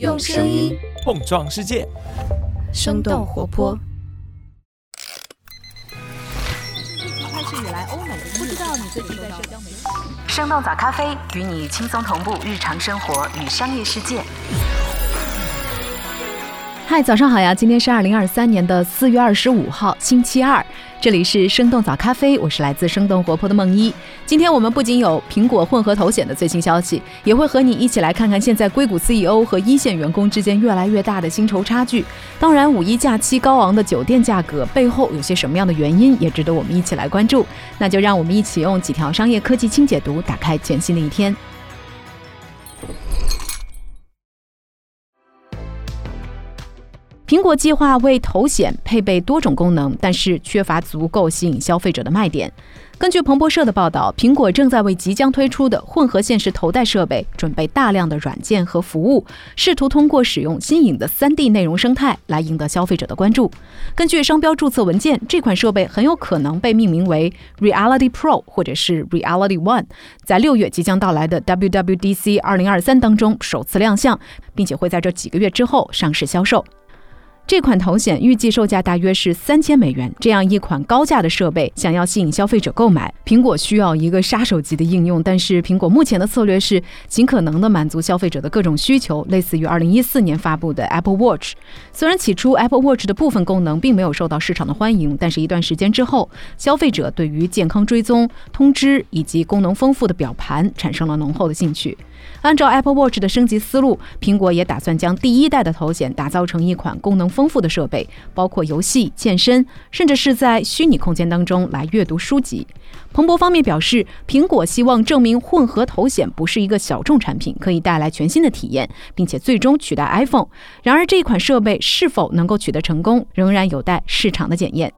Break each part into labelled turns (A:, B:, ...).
A: 用声音
B: 碰撞世界，
A: 生动活泼。
C: 开始以来，欧美不知道你最近在社交媒体。
D: 生动早咖啡与你轻松同步日常生活与商业世界。
C: 嗨，早上好呀！今天是二零二三年的四月二十五号，星期二。这里是生动早咖啡，我是来自生动活泼的梦一。今天我们不仅有苹果混合头显的最新消息，也会和你一起来看看现在硅谷 CEO 和一线员工之间越来越大的薪酬差距。当然，五一假期高昂的酒店价格背后有些什么样的原因，也值得我们一起来关注。那就让我们一起用几条商业科技轻解读，打开全新的一天。苹果计划为头显配备多种功能，但是缺乏足够吸引消费者的卖点。根据彭博社的报道，苹果正在为即将推出的混合现实头戴设备准备大量的软件和服务，试图通过使用新颖的 3D 内容生态来赢得消费者的关注。根据商标注册文件，这款设备很有可能被命名为 Reality Pro 或者是 Reality One，在六月即将到来的 WWDC 2023当中首次亮相，并且会在这几个月之后上市销售。这款头显预计售价大约是三千美元。这样一款高价的设备，想要吸引消费者购买，苹果需要一个杀手级的应用。但是，苹果目前的策略是尽可能的满足消费者的各种需求，类似于二零一四年发布的 Apple Watch。虽然起初 Apple Watch 的部分功能并没有受到市场的欢迎，但是一段时间之后，消费者对于健康追踪、通知以及功能丰富的表盘产生了浓厚的兴趣。按照 Apple Watch 的升级思路，苹果也打算将第一代的头显打造成一款功能丰富的设备，包括游戏、健身，甚至是在虚拟空间当中来阅读书籍。彭博方面表示，苹果希望证明混合头显不是一个小众产品，可以带来全新的体验，并且最终取代 iPhone。然而，这款设备是否能够取得成功，仍然有待市场的检验。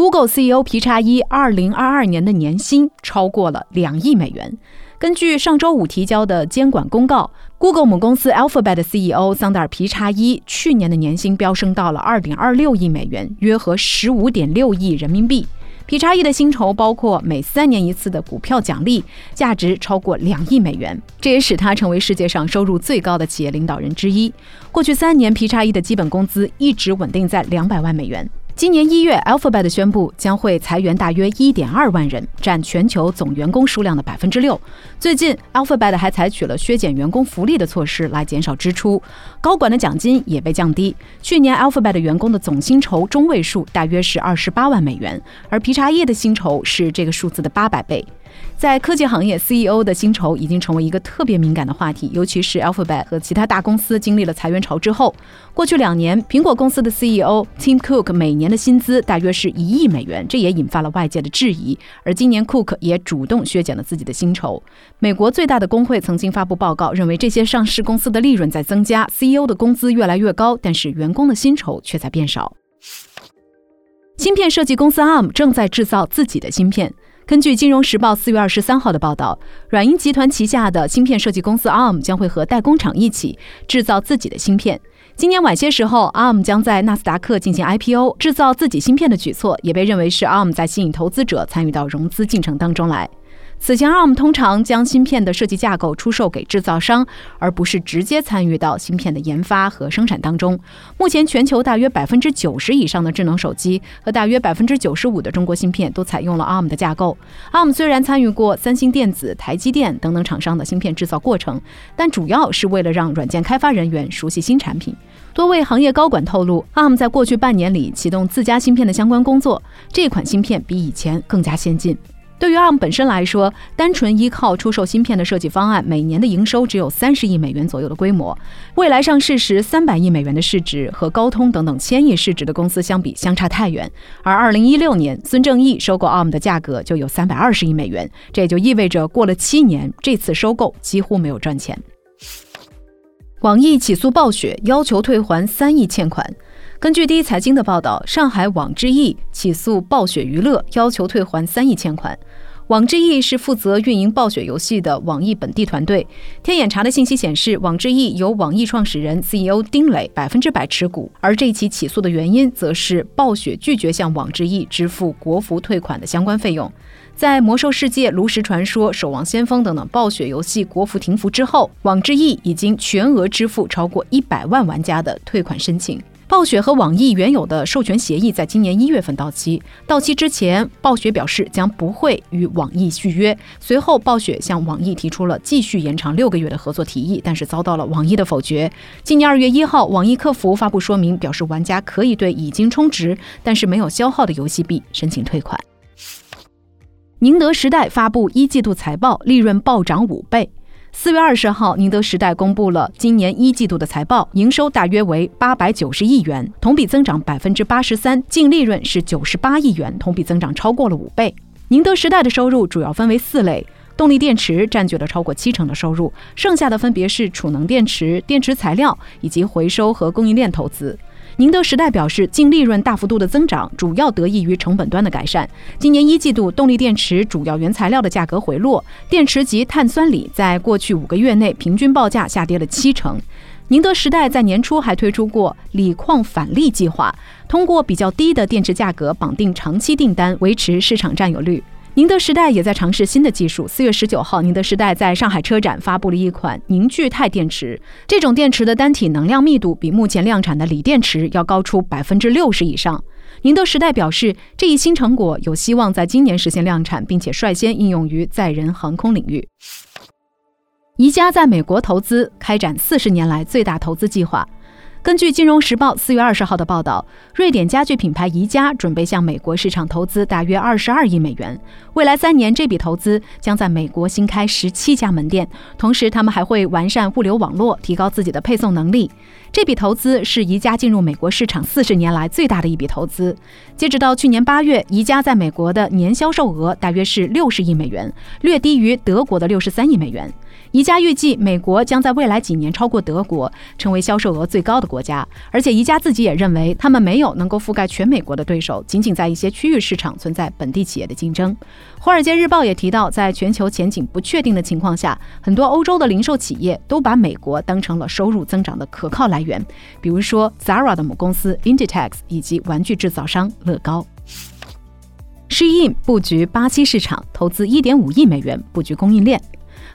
C: Google CEO 皮查伊2022年的年薪超过了两亿美元。根据上周五提交的监管公告，Google 母公司 Alphabet 的 CEO 桑德尔皮查伊去年的年薪飙升到了二点二六亿美元，约合十五点六亿人民币。皮查伊的薪酬包括每三年一次的股票奖励，价值超过两亿美元，这也使他成为世界上收入最高的企业领导人之一。过去三年，皮查伊的基本工资一直稳定在两百万美元。今年一月，Alphabet 宣布将会裁员大约一点二万人，占全球总员工数量的百分之六。最近，Alphabet 还采取了削减员工福利的措施来减少支出，高管的奖金也被降低。去年，Alphabet 员工的总薪酬中位数大约是二十八万美元，而皮查业的薪酬是这个数字的八百倍。在科技行业，CEO 的薪酬已经成为一个特别敏感的话题，尤其是 Alphabet 和其他大公司经历了裁员潮之后。过去两年，苹果公司的 CEO Tim Cook 每年的薪资大约是一亿美元，这也引发了外界的质疑。而今年，Cook 也主动削减了自己的薪酬。美国最大的工会曾经发布报告，认为这些上市公司的利润在增加，CEO 的工资越来越高，但是员工的薪酬却在变少。芯片设计公司 ARM 正在制造自己的芯片。根据《金融时报》四月二十三号的报道，软银集团旗下的芯片设计公司 ARM 将会和代工厂一起制造自己的芯片。今年晚些时候，ARM 将在纳斯达克进行 IPO，制造自己芯片的举措也被认为是 ARM 在吸引投资者参与到融资进程当中来。此前，ARM 通常将芯片的设计架构出售给制造商，而不是直接参与到芯片的研发和生产当中。目前，全球大约百分之九十以上的智能手机和大约百分之九十五的中国芯片都采用了 ARM 的架构。ARM 虽然参与过三星电子、台积电等等厂商的芯片制造过程，但主要是为了让软件开发人员熟悉新产品。多位行业高管透露，ARM 在过去半年里启动自家芯片的相关工作，这款芯片比以前更加先进。对于 ARM 本身来说，单纯依靠出售芯片的设计方案，每年的营收只有三十亿美元左右的规模。未来上市时三百亿美元的市值，和高通等等千亿市值的公司相比，相差太远。而二零一六年，孙正义收购 ARM 的价格就有三百二十亿美元，这也就意味着过了七年，这次收购几乎没有赚钱。网易起诉暴雪，要求退还三亿欠款。根据第一财经的报道，上海网之易起诉暴雪娱乐，要求退还三亿欠款。网之易是负责运营暴雪游戏的网易本地团队。天眼查的信息显示，网之易由网易创始人 CEO 丁磊百分之百持股。而这起起诉的原因，则是暴雪拒绝向网之易支付国服退款的相关费用。在《魔兽世界》《炉石传说》《守望先锋》等等暴雪游戏国服停服之后，网之易已经全额支付超过一百万玩家的退款申请。暴雪和网易原有的授权协议在今年一月份到期，到期之前，暴雪表示将不会与网易续约。随后，暴雪向网易提出了继续延长六个月的合作提议，但是遭到了网易的否决。今年二月一号，网易客服发布说明，表示玩家可以对已经充值但是没有消耗的游戏币申请退款。宁德时代发布一季度财报，利润暴涨五倍。四月二十号，宁德时代公布了今年一季度的财报，营收大约为八百九十亿元，同比增长百分之八十三，净利润是九十八亿元，同比增长超过了五倍。宁德时代的收入主要分为四类，动力电池占据了超过七成的收入，剩下的分别是储能电池、电池材料以及回收和供应链投资。宁德时代表示，净利润大幅度的增长主要得益于成本端的改善。今年一季度，动力电池主要原材料的价格回落，电池及碳酸锂在过去五个月内平均报价下跌了七成。宁德时代在年初还推出过锂矿返利计划，通过比较低的电池价格绑定长期订单，维持市场占有率。宁德时代也在尝试新的技术。四月十九号，宁德时代在上海车展发布了一款凝聚态电池。这种电池的单体能量密度比目前量产的锂电池要高出百分之六十以上。宁德时代表示，这一新成果有希望在今年实现量产，并且率先应用于载人航空领域。宜家在美国投资，开展四十年来最大投资计划。根据《金融时报》四月二十号的报道，瑞典家具品牌宜家准备向美国市场投资大约二十二亿美元。未来三年，这笔投资将在美国新开十七家门店，同时他们还会完善物流网络，提高自己的配送能力。这笔投资是宜家进入美国市场四十年来最大的一笔投资。截止到去年八月，宜家在美国的年销售额大约是六十亿美元，略低于德国的六十三亿美元。宜家预计，美国将在未来几年超过德国，成为销售额最高的国家。而且，宜家自己也认为，他们没有能够覆盖全美国的对手，仅仅在一些区域市场存在本地企业的竞争。《华尔街日报》也提到，在全球前景不确定的情况下，很多欧洲的零售企业都把美国当成了收入增长的可靠来源，比如说 Zara 的母公司 Inditex 以及玩具制造商乐高。Shein 布局巴西市场，投资1.5亿美元布局供应链。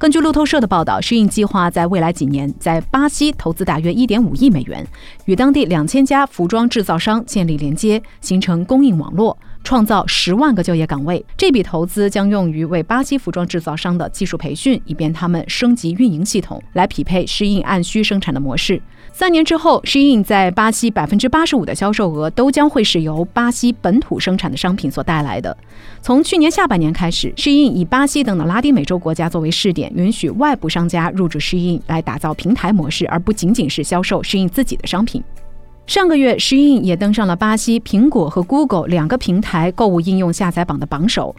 C: 根据路透社的报道，适应计划在未来几年在巴西投资大约一点五亿美元，与当地两千家服装制造商建立连接，形成供应网络，创造十万个就业岗位。这笔投资将用于为巴西服装制造商的技术培训，以便他们升级运营系统，来匹配适应按需生产的模式。三年之后，Shein 在巴西百分之八十五的销售额都将会是由巴西本土生产的商品所带来的。从去年下半年开始，Shein 以巴西等的拉丁美洲国家作为试点，允许外部商家入驻 Shein 来打造平台模式，而不仅仅是销售 Shein 自己的商品。上个月，Shein 也登上了巴西苹果和 Google 两个平台购物应用下载榜的榜首。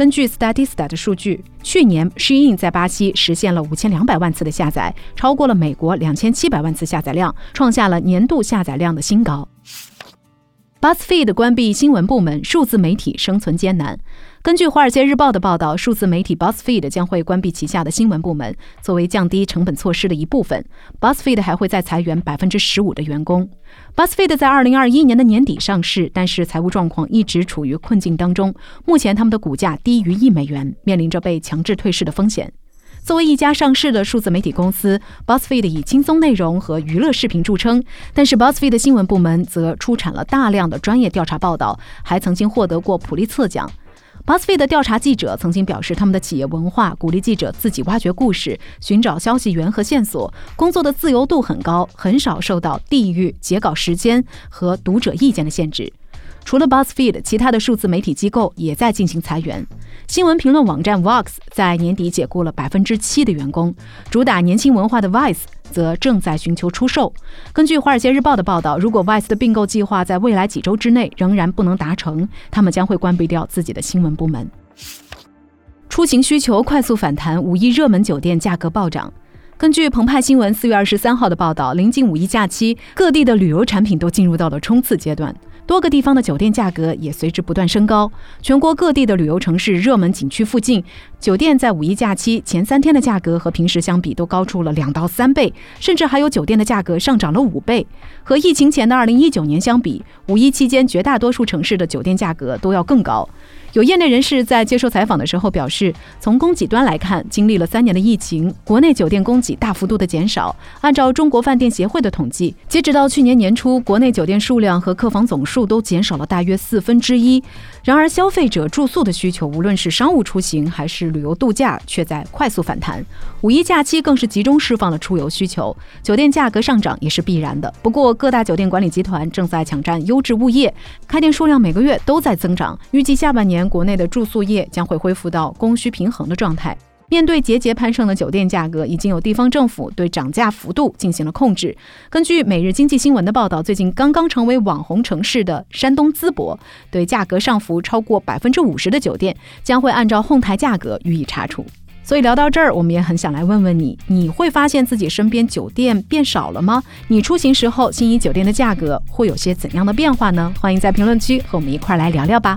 C: 根据 Statista 的数据，去年 Shein 在巴西实现了五千两百万次的下载，超过了美国两千七百万次下载量，创下了年度下载量的新高。BuzzFeed 关闭新闻部门，数字媒体生存艰难。根据《华尔街日报》的报道，数字媒体 BuzzFeed 将会关闭旗下的新闻部门，作为降低成本措施的一部分。BuzzFeed 还会再裁员百分之十五的员工。BuzzFeed 在二零二一年的年底上市，但是财务状况一直处于困境当中。目前，他们的股价低于一美元，面临着被强制退市的风险。作为一家上市的数字媒体公司，BuzzFeed 以轻松内容和娱乐视频著称，但是 BuzzFeed 新闻部门则出产了大量的专业调查报道，还曾经获得过普利策奖。BuzzFeed 的调查记者曾经表示，他们的企业文化鼓励记者自己挖掘故事、寻找消息源和线索，工作的自由度很高，很少受到地域、截稿时间和读者意见的限制。除了 BuzzFeed，其他的数字媒体机构也在进行裁员。新闻评论网站 Vox 在年底解雇了百分之七的员工，主打年轻文化的 Vice 则正在寻求出售。根据《华尔街日报》的报道，如果 Vice 的并购计划在未来几周之内仍然不能达成，他们将会关闭掉自己的新闻部门。出行需求快速反弹，五一热门酒店价格暴涨。根据澎湃新闻四月二十三号的报道，临近五一假期，各地的旅游产品都进入到了冲刺阶段。多个地方的酒店价格也随之不断升高，全国各地的旅游城市热门景区附近，酒店在五一假期前三天的价格和平时相比都高出了两到三倍，甚至还有酒店的价格上涨了五倍。和疫情前的二零一九年相比，五一期间绝大多数城市的酒店价格都要更高。有业内人士在接受采访的时候表示，从供给端来看，经历了三年的疫情，国内酒店供给大幅度的减少。按照中国饭店协会的统计，截止到去年年初，国内酒店数量和客房总数都减少了大约四分之一。然而，消费者住宿的需求，无论是商务出行还是旅游度假，却在快速反弹。五一假期更是集中释放了出游需求，酒店价格上涨也是必然的。不过，各大酒店管理集团正在抢占优质物业，开店数量每个月都在增长。预计下半年年国内的住宿业将会恢复到供需平衡的状态。面对节节攀升的酒店价格，已经有地方政府对涨价幅度进行了控制。根据每日经济新闻的报道，最近刚刚成为网红城市的山东淄博，对价格上浮超过百分之五十的酒店，将会按照哄抬价格予以查处。所以聊到这儿，我们也很想来问问你：你会发现自己身边酒店变少了吗？你出行时候，心仪酒店的价格会有些怎样的变化呢？欢迎在评论区和我们一块儿来聊聊吧。